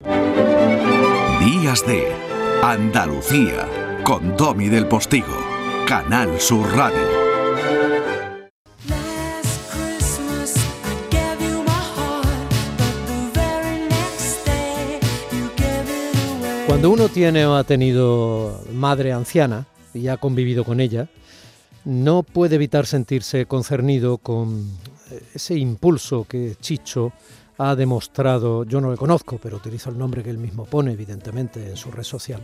Días de Andalucía con Domi del Postigo, Canal Sur Radio. Cuando uno tiene o ha tenido madre anciana y ha convivido con ella, no puede evitar sentirse concernido con ese impulso que Chicho ha demostrado, yo no le conozco, pero utilizo el nombre que él mismo pone, evidentemente, en su red social,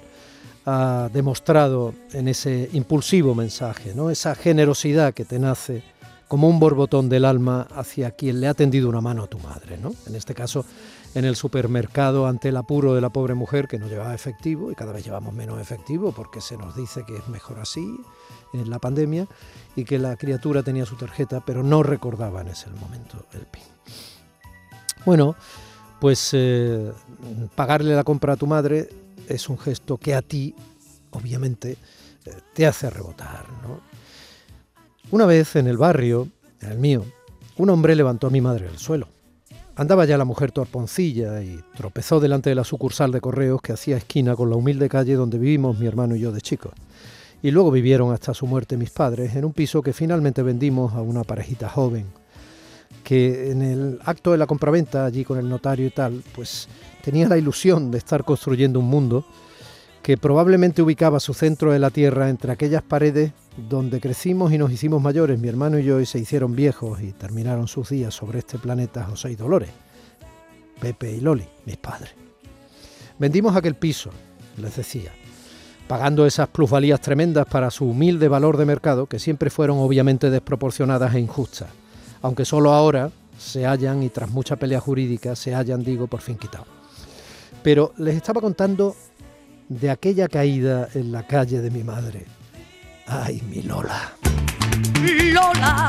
ha demostrado en ese impulsivo mensaje, ¿no? esa generosidad que te nace como un borbotón del alma hacia quien le ha tendido una mano a tu madre, ¿no? En este caso, en el supermercado ante el apuro de la pobre mujer que no llevaba efectivo y cada vez llevamos menos efectivo porque se nos dice que es mejor así en la pandemia y que la criatura tenía su tarjeta pero no recordaba en ese momento el PIN. Bueno, pues eh, pagarle la compra a tu madre es un gesto que a ti, obviamente, eh, te hace rebotar. Una vez en el barrio, en el mío, un hombre levantó a mi madre del suelo. Andaba ya la mujer torponcilla y tropezó delante de la sucursal de correos que hacía esquina con la humilde calle donde vivimos mi hermano y yo de chicos. Y luego vivieron hasta su muerte mis padres en un piso que finalmente vendimos a una parejita joven que en el acto de la compraventa, allí con el notario y tal, pues tenía la ilusión de estar construyendo un mundo que probablemente ubicaba su centro de la tierra entre aquellas paredes donde crecimos y nos hicimos mayores, mi hermano y yo, y se hicieron viejos y terminaron sus días sobre este planeta José y Dolores, Pepe y Loli, mis padres. Vendimos aquel piso, les decía, pagando esas plusvalías tremendas para su humilde valor de mercado, que siempre fueron obviamente desproporcionadas e injustas aunque solo ahora se hallan y tras mucha pelea jurídica se hayan, digo, por fin quitado. Pero les estaba contando de aquella caída en la calle de mi madre. Ay, mi Lola. Lola,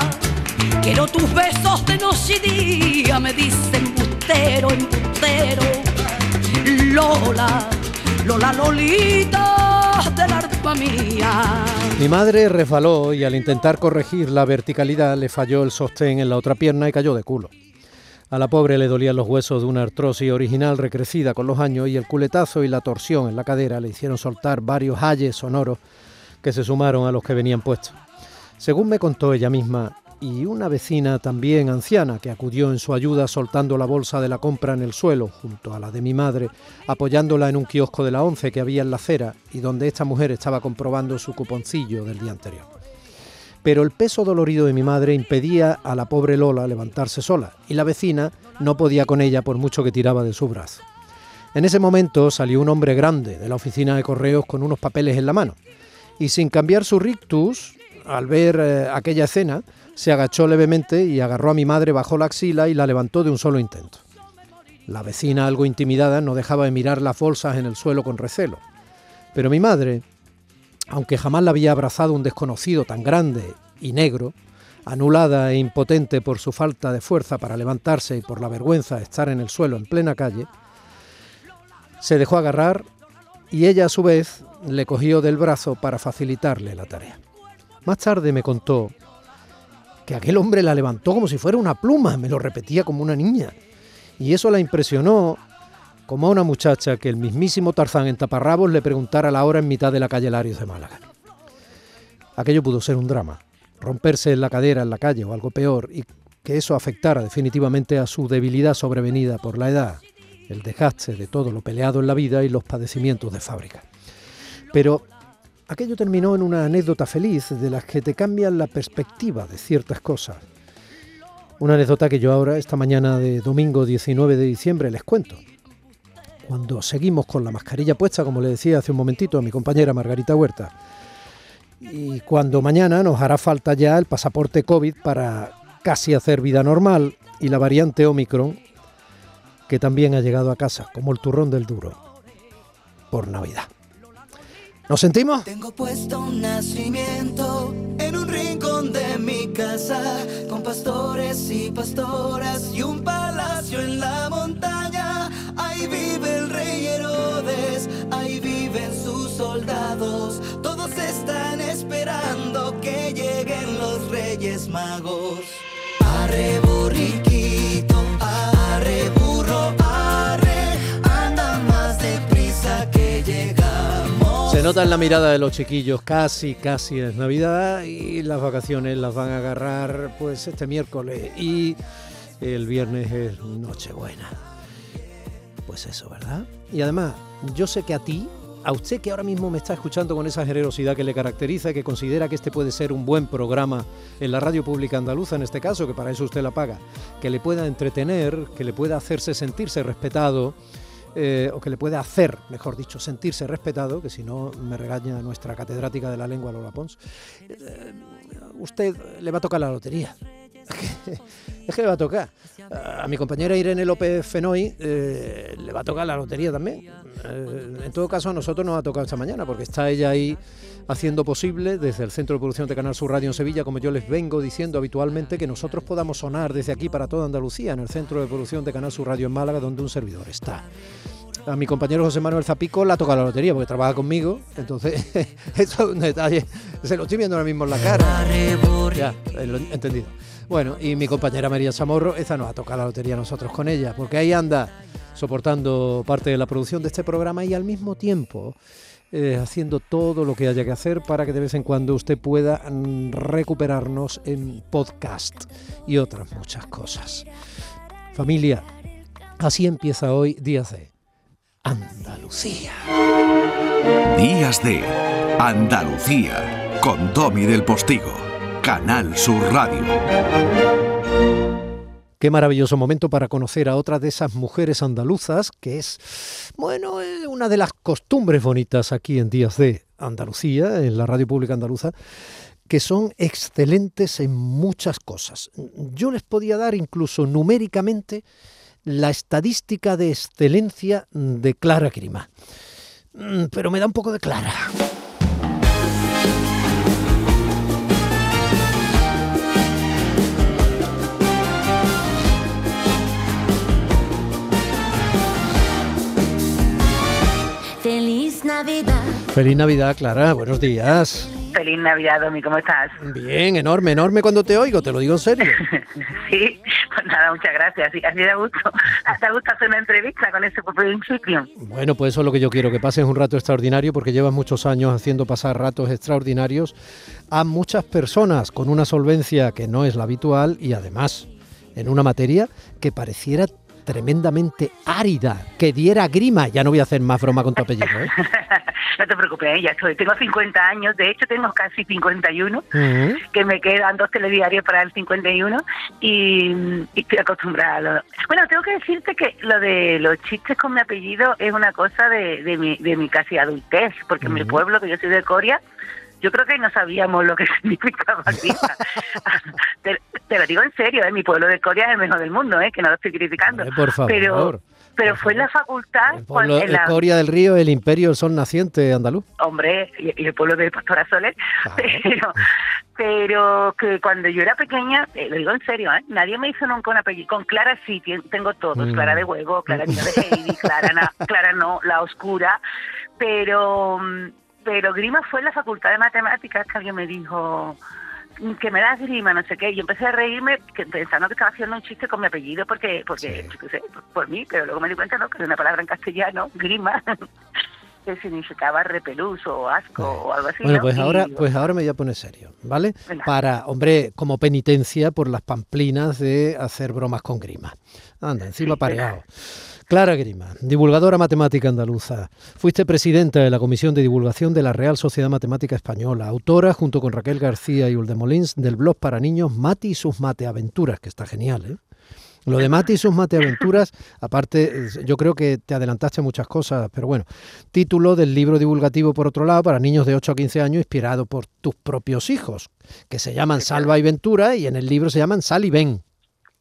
quiero tus besos de noche y día, me dicen embustero, embustero. Lola, Lola, Lolita Mi madre resbaló y al intentar corregir la verticalidad le falló el sostén en la otra pierna y cayó de culo. A la pobre le dolían los huesos de una artrosis original recrecida con los años y el culetazo y la torsión en la cadera le hicieron soltar varios ayes sonoros que se sumaron a los que venían puestos. Según me contó ella misma, y una vecina también anciana que acudió en su ayuda soltando la bolsa de la compra en el suelo junto a la de mi madre, apoyándola en un kiosco de la once que había en la acera y donde esta mujer estaba comprobando su cuponcillo del día anterior. Pero el peso dolorido de mi madre impedía a la pobre Lola levantarse sola y la vecina no podía con ella por mucho que tiraba de su brazo. En ese momento salió un hombre grande de la oficina de correos con unos papeles en la mano y sin cambiar su rictus, al ver eh, aquella escena, se agachó levemente y agarró a mi madre bajo la axila y la levantó de un solo intento. La vecina, algo intimidada, no dejaba de mirar las bolsas en el suelo con recelo. Pero mi madre, aunque jamás la había abrazado un desconocido tan grande y negro, anulada e impotente por su falta de fuerza para levantarse y por la vergüenza de estar en el suelo en plena calle, se dejó agarrar y ella a su vez le cogió del brazo para facilitarle la tarea. Más tarde me contó que aquel hombre la levantó como si fuera una pluma, me lo repetía como una niña. Y eso la impresionó como a una muchacha que el mismísimo Tarzán en taparrabos le preguntara la hora en mitad de la calle Larios de Málaga. Aquello pudo ser un drama, romperse en la cadera en la calle o algo peor, y que eso afectara definitivamente a su debilidad sobrevenida por la edad, el desgaste de todo lo peleado en la vida y los padecimientos de fábrica. Pero Aquello terminó en una anécdota feliz de las que te cambian la perspectiva de ciertas cosas. Una anécdota que yo ahora, esta mañana de domingo 19 de diciembre, les cuento. Cuando seguimos con la mascarilla puesta, como le decía hace un momentito a mi compañera Margarita Huerta, y cuando mañana nos hará falta ya el pasaporte COVID para casi hacer vida normal y la variante Omicron, que también ha llegado a casa, como el turrón del duro, por Navidad. ¿Nos sentimos? Tengo puesto un nacimiento en un rincón de mi casa, con pastores y pastoras y un palacio en la montaña. Ahí vive el rey Herodes, ahí viven sus soldados. Todos están esperando que lleguen los reyes magos. Arre burriquito, nota en la mirada de los chiquillos, casi, casi es Navidad y las vacaciones las van a agarrar pues este miércoles y el viernes es Nochebuena. Pues eso, ¿verdad? Y además, yo sé que a ti, a usted que ahora mismo me está escuchando con esa generosidad que le caracteriza que considera que este puede ser un buen programa en la radio pública andaluza, en este caso, que para eso usted la paga, que le pueda entretener, que le pueda hacerse sentirse respetado, eh, o que le pueda hacer, mejor dicho, sentirse respetado, que si no me regaña nuestra catedrática de la lengua Lola Pons, eh, usted le va a tocar la lotería. es que le va a tocar. A mi compañera Irene López Fenoy eh, le va a tocar la lotería también. Eh, en todo caso, a nosotros nos va a tocar esta mañana, porque está ella ahí haciendo posible desde el Centro de Producción de Canal Sur Radio en Sevilla, como yo les vengo diciendo habitualmente, que nosotros podamos sonar desde aquí para toda Andalucía, en el Centro de Producción de Canal Sur Radio en Málaga, donde un servidor está. A mi compañero José Manuel Zapico la toca la lotería porque trabaja conmigo, entonces eso es un detalle, se lo estoy viendo ahora mismo en la cara. Ya, he entendido. Bueno, y mi compañera María Chamorro, esa nos ha tocado la lotería nosotros con ella, porque ahí anda soportando parte de la producción de este programa y al mismo tiempo eh, haciendo todo lo que haya que hacer para que de vez en cuando usted pueda mm, recuperarnos en podcast y otras muchas cosas. Familia, así empieza hoy Días de Andalucía. Días de Andalucía con Domi del Postigo, Canal Sur Radio. Qué maravilloso momento para conocer a otra de esas mujeres andaluzas, que es, bueno, una de las costumbres bonitas aquí en Días de Andalucía, en la radio pública andaluza, que son excelentes en muchas cosas. Yo les podía dar incluso numéricamente la estadística de excelencia de Clara Grima. Mm, Pero me da un poco de Clara. Navidad. Feliz Navidad, Clara. Buenos días. Feliz Navidad, Domi, ¿cómo estás? Bien, enorme, enorme cuando te oigo, te lo digo en serio. sí, pues nada, muchas gracias. Sí, así da gusto. Hasta gusto hacer una entrevista con ese principio. Bueno, pues eso es lo que yo quiero, que pases un rato extraordinario, porque llevas muchos años haciendo pasar ratos extraordinarios a muchas personas con una solvencia que no es la habitual y además en una materia que pareciera tremendamente árida, que diera grima. Ya no voy a hacer más broma con tu apellido, ¿eh? no te preocupes, ya estoy. Tengo 50 años, de hecho tengo casi 51, Ujú. que me quedan dos telediarios para el 51 y, y estoy acostumbrada a lo... Bueno, tengo que decirte que lo de los chistes con mi apellido es una cosa de, de, mi, de mi casi adultez, porque en mi pueblo, que yo soy de Coria, yo creo que no sabíamos lo que significaba te, te lo digo en serio, ¿eh? mi pueblo de Coria es el mejor del mundo, ¿eh? que no lo estoy criticando. Por favor, pero pero fue en la facultad, El pueblo, en la- Coria del Río, el imperio, el sol naciente andaluz. hombre, y, y el pueblo de Pastora Soler, Claro. pero, pero que cuando yo era pequeña, eh, lo digo en serio, ¿eh? nadie me hizo nunca un apellido. Con Clara sí, tengo todos, Mm. Clara de Huevo, Clara de Heidi, Clara, na- Clara no, la oscura, pero, mm, pero Grima fue en la facultad de matemáticas que alguien me dijo que me das grima, no sé qué, y yo empecé a reírme que- pensando que estaba haciendo un chiste con mi apellido porque, porque Sí. yo qué sé, por, por mí, pero luego me di cuenta no, que era una palabra en castellano, grima, que significaba repelús o asco o algo así. Bueno, ¿no? pues Y ahora, digo, pues ahora me voy a poner serio, ¿vale? Para, hombre, como penitencia por las pamplinas de hacer bromas con grima. Anda, encima Sí, pareado. Clara Grima, divulgadora matemática andaluza. Fuiste presidenta de la Comisión de Divulgación de la Real Sociedad Matemática Española, autora, junto con Raquel García y Uldemolins, del blog para niños Mati y sus mateaventuras, que está genial, ¿eh? Lo de Mati y sus mateaventuras, aparte, yo creo que te adelantaste muchas cosas, pero bueno, título del libro divulgativo, por otro lado, para niños de 8 a 15 años, inspirado por tus propios hijos, que se llaman Salva y Ventura y en el libro se llaman Sal y Ven,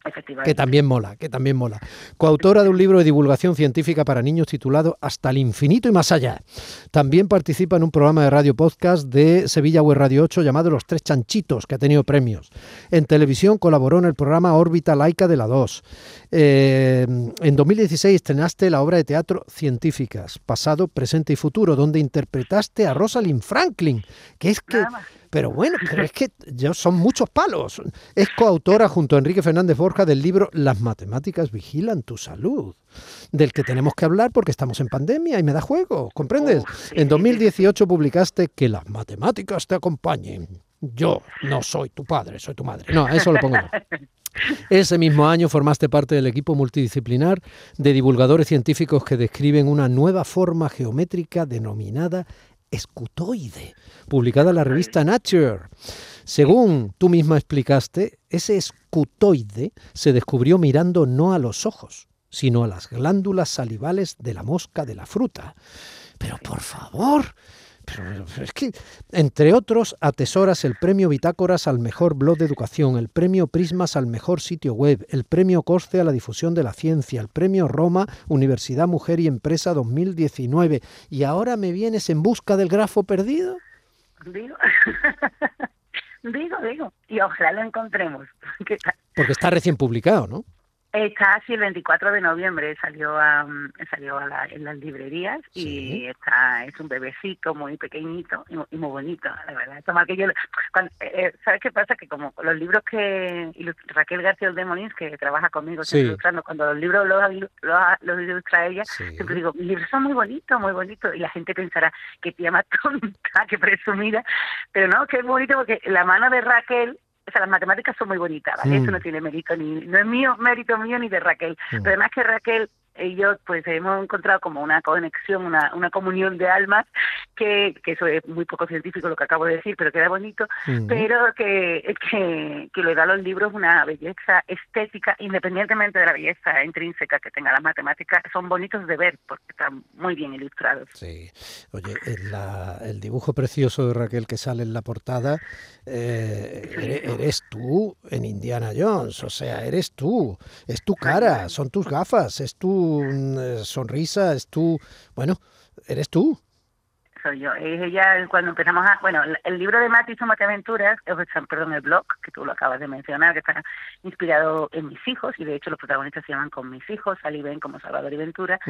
Efectivamente. que también mola, que también mola. Coautora de un libro de divulgación científica para niños titulado Hasta el infinito y más allá. También participa en un programa de radio podcast de Sevilla Web Radio 8 llamado Los Tres Chanchitos, que ha tenido premios. En televisión colaboró en el programa Órbita Laica de la 2. Eh, en 2016 estrenaste la obra de teatro Científicas, pasado, presente y futuro, donde interpretaste a Rosalind Franklin, que es que... Nada. Pero bueno, pero es que yo, son muchos palos. Es coautora junto a Enrique Fernández Borja del libro Las matemáticas vigilan tu salud, del que tenemos que hablar porque estamos en pandemia y me da juego, ¿comprendes? En 2018 publicaste Que las matemáticas te acompañen. Yo no soy tu padre, soy tu madre. No, eso lo pongo yo. Ese mismo año formaste parte del equipo multidisciplinar de divulgadores científicos que describen una nueva forma geométrica denominada escutoide, publicada en la revista Nature. Según tú misma explicaste, ese escutoide se descubrió mirando no a los ojos, sino a las glándulas salivales de la mosca de la fruta. Pero por favor, es que, entre otros, atesoras el premio Bitácoras al mejor blog de educación, el premio Prismas al mejor sitio web, el premio Corce a la difusión de la ciencia, el premio Roma Universidad Mujer y Empresa 2019. ¿Y ahora me vienes en busca del grafo perdido? Digo, digo, digo. Y ojalá lo encontremos. Porque está recién publicado, ¿no? Está así el 24 de noviembre, salió a, salió a la, en las librerías y está es un bebecito muy pequeñito y, muy bonito, la verdad. Toma que yo, cuando, eh, eh, ¿Sabes qué pasa? Que como los libros que Raquel García de Molins, que trabaja conmigo ilustrando, cuando los libros los, los, ilustra ella, siempre digo, mis libros son muy bonitos, muy bonitos, y la gente pensará que tía más tonta, que presumida, pero no, que es bonito porque la mano de Raquel o sea, las matemáticas son muy bonitas, ¿vale? Eso no tiene mérito ni, no es mío, mérito mío ni de Raquel. Mm. Pero además que Raquel yo pues hemos encontrado como una conexión, una, una comunión de almas, que, que eso es muy poco científico lo que acabo de decir, pero queda bonito, pero que, que, que le da a los libros una belleza estética, independientemente de la belleza intrínseca que tenga las matemáticas, son bonitos de ver porque están muy bien ilustrados. Sí, oye, el dibujo precioso de Raquel que sale en la portada, eh, eres, tú en Indiana Jones, o sea, eres tú, es tu cara, son tus gafas, es tu eh, sonrisa, es tú, bueno, eres tú. Soy yo. Es ella cuando empezamos a... Bueno, el libro de Mati son Aventuras, perdón, el blog, que tú lo acabas de mencionar, que está inspirado en mis hijos, y de hecho los protagonistas se llaman con mis hijos, Sally Ben como Salvador y Ventura.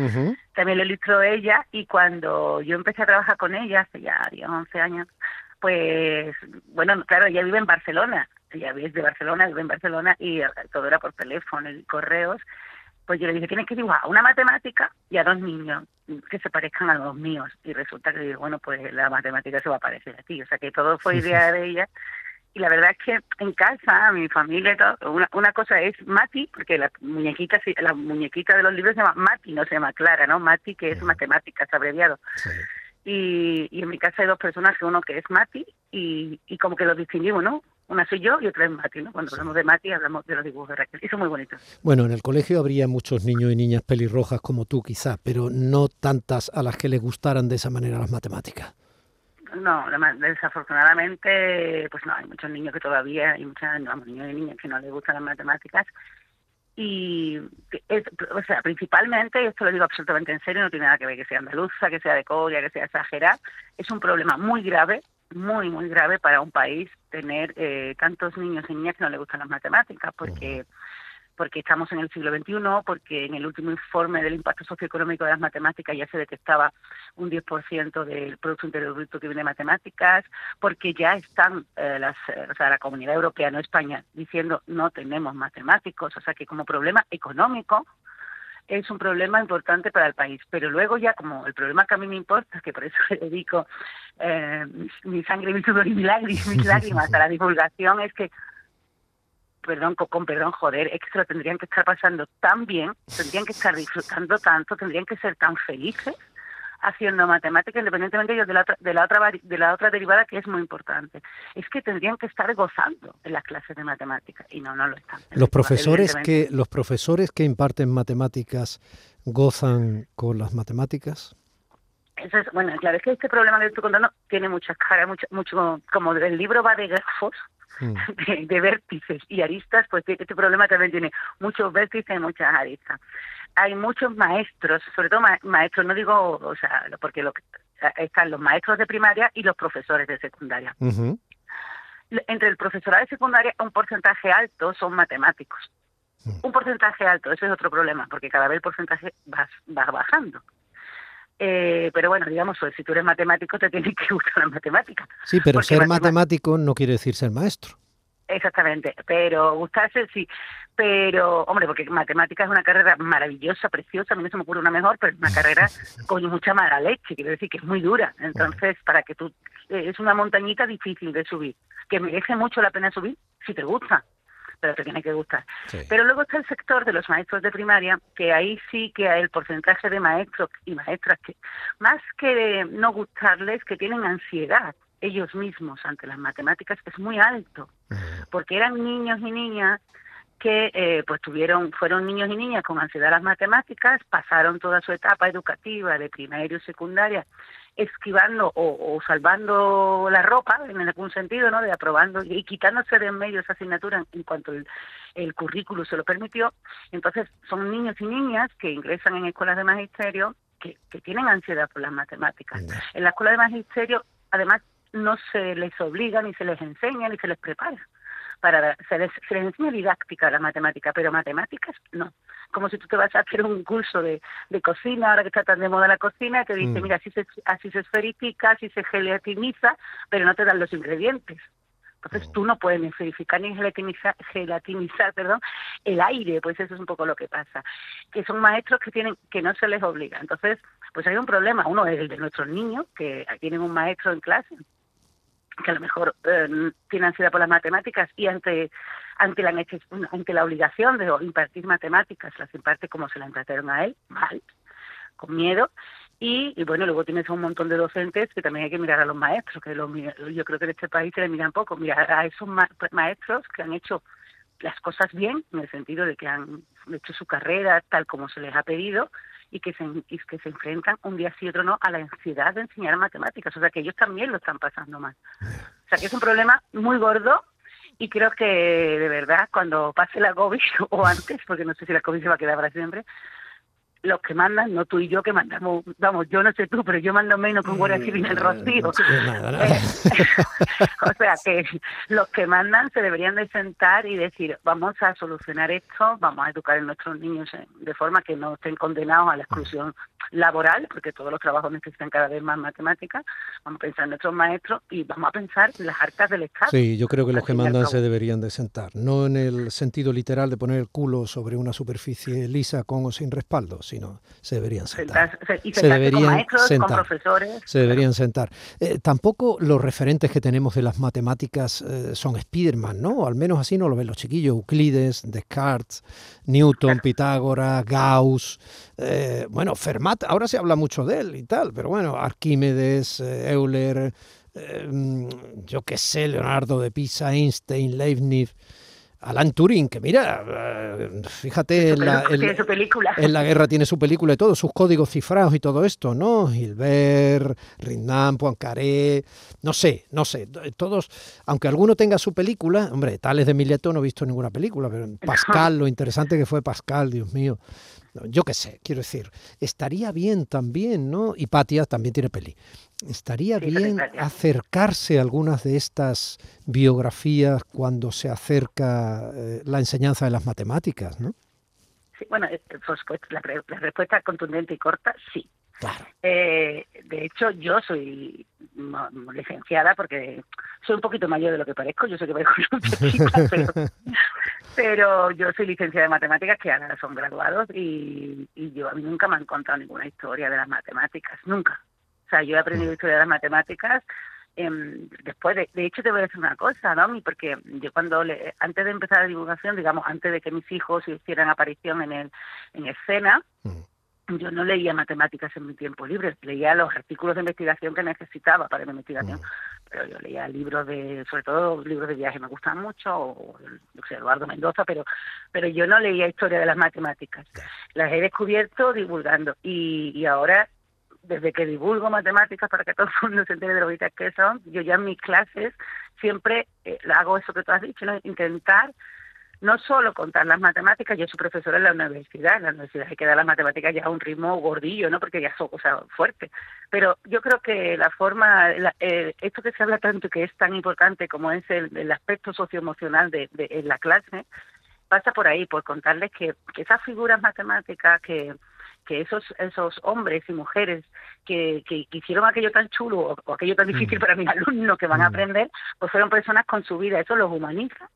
También lo ilustró ella, y cuando yo empecé a trabajar con ella, hace ya 10, 11 años, pues, bueno, claro, ella vive en Barcelona, ella es de Barcelona, vive en Barcelona, y todo era por teléfono y correos, pues yo le dije, tienes que dibujar a una matemática y a dos niños que se parezcan a los míos. Y resulta que, bueno, pues la matemática se va a parecer a ti. O sea que todo fue idea de ella. Y la verdad es que en casa, mi familia y todo, una, una cosa es Mati, porque la muñequita, la muñequita de los libros se llama Mati, no se llama Clara, ¿no? Mati, que es matemáticas, abreviado. Y, y en mi casa hay dos personas, uno que es Mati y, y como que los distinguimos, ¿no? Una soy yo y otra es Mati, ¿no? Cuando hablamos de Mati hablamos de los dibujos de Raquel. Y son muy bonitos. Bueno, en el colegio habría muchos niños y niñas pelirrojas como tú quizá, pero no tantas a las que les gustaran de esa manera las matemáticas. No, desafortunadamente, pues no, hay muchos niños que todavía, hay muchos niños y niñas que no les gustan las matemáticas. Y, o sea, principalmente, y esto lo digo absolutamente en serio, no tiene nada que ver que sea andaluza, que sea de Coria, que sea exagerada, es un problema muy grave muy, muy grave para un país tener eh, tantos niños y niñas que no les gustan las matemáticas, porque porque estamos en el siglo XXI, porque en el último informe del impacto socioeconómico de las matemáticas ya se detectaba un 10% del Producto Interior Bruto que viene de matemáticas, porque ya están eh, las, eh, o sea, la Comunidad Europea, no España, diciendo no tenemos matemáticos, o sea que como problema económico es un problema importante para el país. Pero luego ya como el problema que a mí me importa, que por eso le dedico eh, mi sangre, mi sudor y mis lágrimas a la divulgación, es que perdón, con, perdón, joder, es que se lo tendrían que estar pasando tan bien, tendrían que estar disfrutando tanto, tendrían que ser tan felices haciendo matemáticas, independientemente de la, otra, de la otra de la otra derivada que es muy importante. Es que tendrían que estar gozando en las clases de matemáticas y no, no lo están. Los profesores que los profesores que imparten matemáticas gozan con las matemáticas. Eso es, bueno, claro, es que este problema que estoy contando tiene muchas caras, mucho, mucho, como el libro va de grafos, mm. de, vértices y aristas, pues este problema también tiene muchos vértices y muchas aristas hay muchos maestros, sobre todo maestros, no digo, o sea, porque lo, están los maestros de primaria y los profesores de secundaria. Entre el profesorado de secundaria, un porcentaje alto son matemáticos. Mm. Un porcentaje alto, eso es otro problema, porque cada vez el porcentaje va, va bajando. Eh, pero bueno, digamos, pues, si tú eres matemático te tiene que gustar las matemáticas. Sí, pero ser matemático no quiere decir ser maestro. Exactamente, pero gustarse sí, pero hombre, porque matemáticas es una carrera maravillosa, preciosa, a mí no se me ocurre una mejor, pero es una carrera con mucha mala leche, quiero decir que es muy dura, entonces para que tú, eh, es una montañita difícil de subir, que merece mucho la pena subir si te gusta, pero te tiene que gustar. Sí. Pero luego está el sector de los maestros de primaria, que ahí sí que el porcentaje de maestros y maestras que, más que no gustarles, que tienen ansiedad ellos mismos ante las matemáticas, es muy alto, porque eran niños y niñas que eh, pues tuvieron, fueron niños y niñas con ansiedad a las matemáticas, pasaron toda su etapa educativa de primaria y secundaria esquivando o, o salvando la ropa en algún sentido, ¿no? De aprobando y quitándose de en medio esa asignatura en, cuanto el, el currículo se lo permitió. Entonces son niños y niñas que ingresan en escuelas de magisterio que, que tienen ansiedad por las matemáticas. En la escuela de magisterio, además, no se les obliga ni se les enseña ni se les prepara para se les, se les enseña didáctica la matemática, pero matemáticas no. Como si tú te vas a hacer un curso de, de cocina, ahora que está tan de moda la cocina, que dice, Mm. mira, así se, así se esferifica, así se gelatiniza, pero no te dan los ingredientes. Entonces tú no puedes ni esferificar ni gelatinizar, gelatinizar perdón, el aire, pues eso es un poco lo que pasa. Que son maestros que tienen que no se les obliga. Entonces, pues hay un problema. Uno es el de nuestros niños, que tienen un maestro en clase que a lo mejor eh, tiene ansiedad por las matemáticas y ante ante la ante la obligación de impartir matemáticas las imparte como se la impartieron a él mal con miedo. Y, y bueno luego tienes a un montón de docentes que también hay que mirar a los maestros que los yo creo que en este país se le miran poco. Mirar a esos ma- maestros que han hecho las cosas bien en el sentido de que han hecho su carrera tal como se les ha pedido y que se, y que se enfrentan un día sí y otro no a la ansiedad de enseñar matemáticas. O sea que ellos también lo están pasando mal. O sea que es un problema muy gordo y creo que de verdad cuando pase la COVID o antes, porque no sé si la COVID se va a quedar para siempre, los que mandan, no tú y yo que mandamos, vamos, yo no sé tú, pero yo mando menos con Guardia Civil en el Rocío. Nada, nada. Eh, o sea que los que mandan se deberían de sentar y decir, vamos a solucionar esto, vamos a educar a nuestros niños en- de forma que no estén condenados a la exclusión laboral, porque todos los trabajos necesitan cada vez más matemáticas, vamos a pensar en nuestros maestros y vamos a pensar en las arcas del Estado. Sí, yo creo que los que mandan se deberían de sentar, no en el sentido literal de poner el culo sobre una superficie lisa con o sin respaldo, sino se deberían sentar. Y Se deberían con maestros, sentar. con profesores. Se deberían sentar. Eh, tampoco los referentes que tenemos de las matemáticas eh, son Spiderman, ¿no? Al menos así no lo ven los chiquillos. Euclides, Descartes, Newton, Pitágoras, Gauss. eh, bueno, Fermat, ahora se habla mucho de él y tal, pero bueno, Arquímedes, Euler, mm, yo qué sé, Leonardo de Pisa, Einstein, Leibniz. Alan Turing, que mira, eh, fíjate, en la, en- Tiene su película. en la guerra tiene su película y todo, sus códigos cifrados y todo esto, ¿no? Gilbert, Rindan, Poincaré, no sé, no sé, todos, aunque alguno tenga su película, hombre, Tales de Mileto no he visto ninguna película, pero Pascal, lo interesante que fue Pascal, Dios mío, yo qué sé, quiero decir, estaría bien también, ¿no? Y Patia también tiene peli. Estaría Sí, bien acercarse a algunas de estas biografías cuando se acerca eh, la enseñanza de las matemáticas, ¿no? Sí, bueno, por supuesto, la respuesta contundente y corta, sí. Claro. Eh, de hecho, yo soy licenciada porque soy un poquito mayor de lo que parezco. Yo sé que parezco una pero, pero yo soy licenciada de matemáticas que ahora son graduados y, y yo a mí nunca me han contado ninguna historia de las matemáticas, nunca. O sea, yo he aprendido historia de las matemáticas em, después de, de hecho te voy a decir una cosa, ¿no? Porque yo cuando le, antes de empezar la divulgación, digamos, antes de que mis hijos hicieran aparición en el en escena, Mm. Yo no leía matemáticas en mi tiempo libre, leía los artículos de investigación que necesitaba para mi investigación, pero yo leía libros de, sobre todo libros de viaje me gustan mucho, o no sé, Eduardo Mendoza, pero pero yo no leía historia de las matemáticas. Las he descubierto divulgando y, y ahora desde que divulgo matemáticas para que todo el mundo se entere de lo que son, yo ya en mis clases siempre eh, hago eso que tú has dicho, ¿no? intentar no solo contar las matemáticas, yo soy profesora en la universidad, en la universidad hay que dar las matemáticas ya a un ritmo gordillo, ¿no? Porque ya son cosas fuertes. Pero yo creo que la forma, la- eh, esto que se habla tanto que es tan importante como es el, el aspecto socioemocional de, de, en la clase, pasa por ahí, por contarles que, que esas figuras matemáticas que, que esos esos hombres y mujeres que, que, hicieron aquello tan chulo o, aquello tan difícil mm. para mis alumnos que van a mm. aprender, pues fueron personas con su vida, eso los humaniza.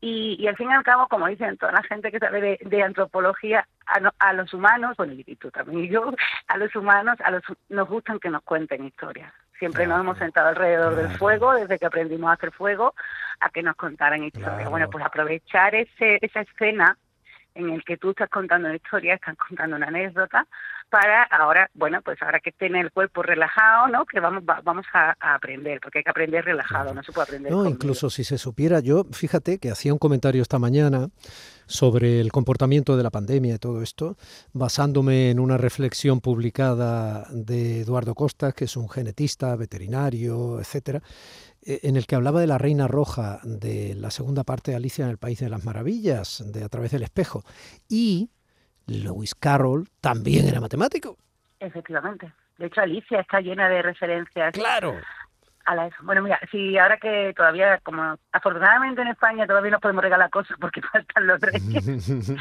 Y, y al fin y al cabo, como dicen toda la gente que sabe de, antropología, a, los humanos, bueno, y tú también y yo, a los humanos a los, nos gustan que nos cuenten historias. Siempre nos hemos sentado alrededor del fuego, desde que aprendimos a hacer fuego, a que nos contaran historias. Bueno, pues aprovechar ese, esa escena en el que tú estás contando una historia, estás contando una anécdota, para ahora, bueno, pues ahora que tiene el cuerpo relajado, ¿no? Que vamos vamos a, aprender, porque hay que aprender relajado, no se puede aprender. No, incluso si se supiera, yo, fíjate que hacía un comentario esta mañana sobre el comportamiento de la pandemia y todo esto, basándome en una reflexión publicada de Eduardo Costa, que es un genetista, veterinario, etcétera, eh, en el que hablaba de la reina roja de la segunda parte de Alicia en el País de las Maravillas, de A través del espejo. Y Lewis Carroll también era matemático. Efectivamente. De hecho, Alicia está llena de referencias. Claro. A la Bueno, mira, si ahora que todavía, como afortunadamente en España todavía nos podemos regalar cosas porque faltan los reyes,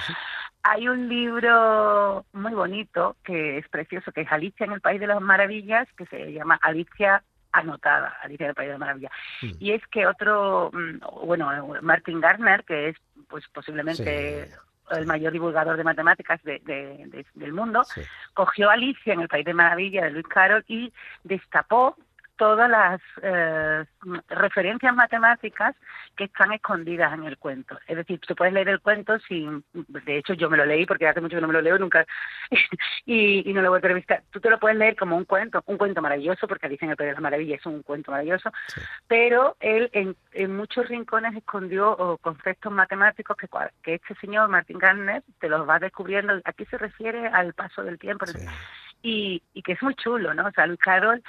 hay un libro muy bonito que es precioso, que es Alicia en el País de las Maravillas, que se llama Alicia anotada, Alicia del País de las Maravillas. Mm. Y es que otro, mm, bueno, Martin Gardner, que es pues posiblemente el mayor divulgador de matemáticas del mundo, cogió Alicia en el País de Maravilla de Luis Carroll y destapó todas las eh, referencias matemáticas que están escondidas en el cuento. Es decir, tú puedes leer el cuento sin... De hecho, yo me lo leí porque hace mucho que no me lo leo nunca y, no lo voy a entrevistar. Tú te lo puedes leer como un cuento, un cuento maravilloso, porque dicen el País de la Maravilla es un cuento maravilloso, pero él en, en, muchos rincones escondió conceptos matemáticos que, que este señor, Martin Gardner, te los va descubriendo. Aquí se refiere al paso del tiempo. Y, y que es muy chulo, ¿no? O sea, Luis Carroll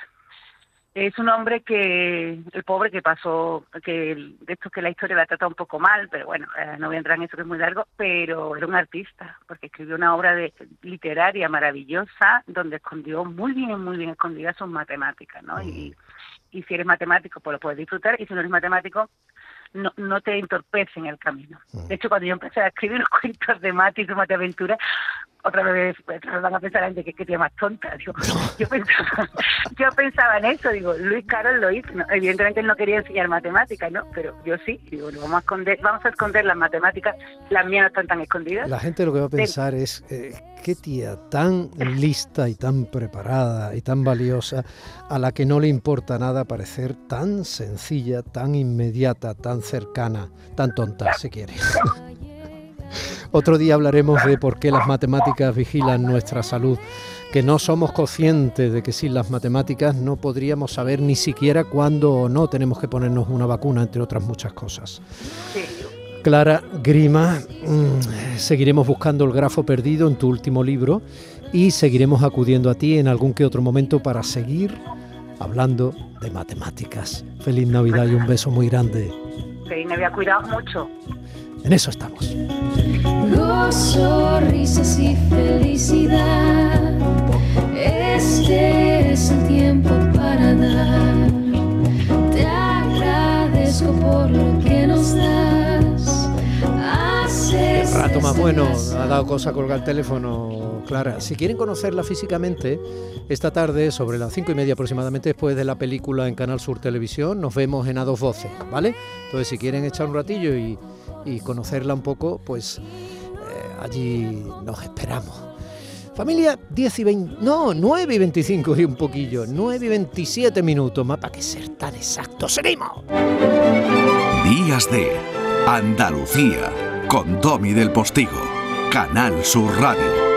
es un hombre que, el pobre que pasó, que de esto que la historia la trata un poco mal, pero bueno, eh, no voy a entrar en eso que es muy largo, pero era un artista, porque escribió una obra de, literaria maravillosa, donde escondió muy bien, muy bien escondidas sus matemáticas, ¿no? Y, y si eres matemático, pues lo puedes disfrutar, y si no eres matemático, no, no te entorpece en el camino. De hecho, cuando yo empecé a escribir los cuentos de Mati y su Otra vez pues, van a pensar que qué tía más tonta. yo, pensaba, yo pensaba en eso, digo, Luis Carol lo hizo. evidentemente él no quería enseñar matemáticas, ¿no? Pero yo sí, digo, vamos a esconder, vamos a esconder las matemáticas, las mías no están tan escondidas. La gente lo que va a pensar es, eh, qué tía tan lista y tan preparada y tan valiosa, a la que no le importa nada parecer tan sencilla, tan inmediata, tan cercana, tan tonta, si quiere. Otro día hablaremos de por qué las matemáticas vigilan nuestra salud, que no somos conscientes de que sin las matemáticas no podríamos saber ni siquiera cuándo o no tenemos que ponernos una vacuna, entre otras muchas cosas. Clara Grima, mm, seguiremos buscando el grafo perdido en tu último libro y seguiremos acudiendo a ti en algún que otro momento para seguir hablando de matemáticas. Feliz Navidad y un beso muy grande. Feliz Navidad, cuidado mucho. En eso estamos. Gozo, risas y felicidad. Este es el tiempo para dar. Te agradezco por lo que nos das. El rato más bueno, ha dado cosa colgar el teléfono, Clara. Si quieren conocerla físicamente, esta tarde, sobre las cinco y media aproximadamente, después de la película en Canal Sur Televisión, nos vemos en A dos voces, ¿vale? Entonces, si quieren echar un ratillo y y conocerla un poco, pues eh, allí nos esperamos. Familia 10 y 20, no, 9 y 25 y un poquillo, 9 y 27 minutos, más para que ser tan exacto. ¡Seguimos! Días de Andalucía, con Domi del Postigo, Canal Sur Radio.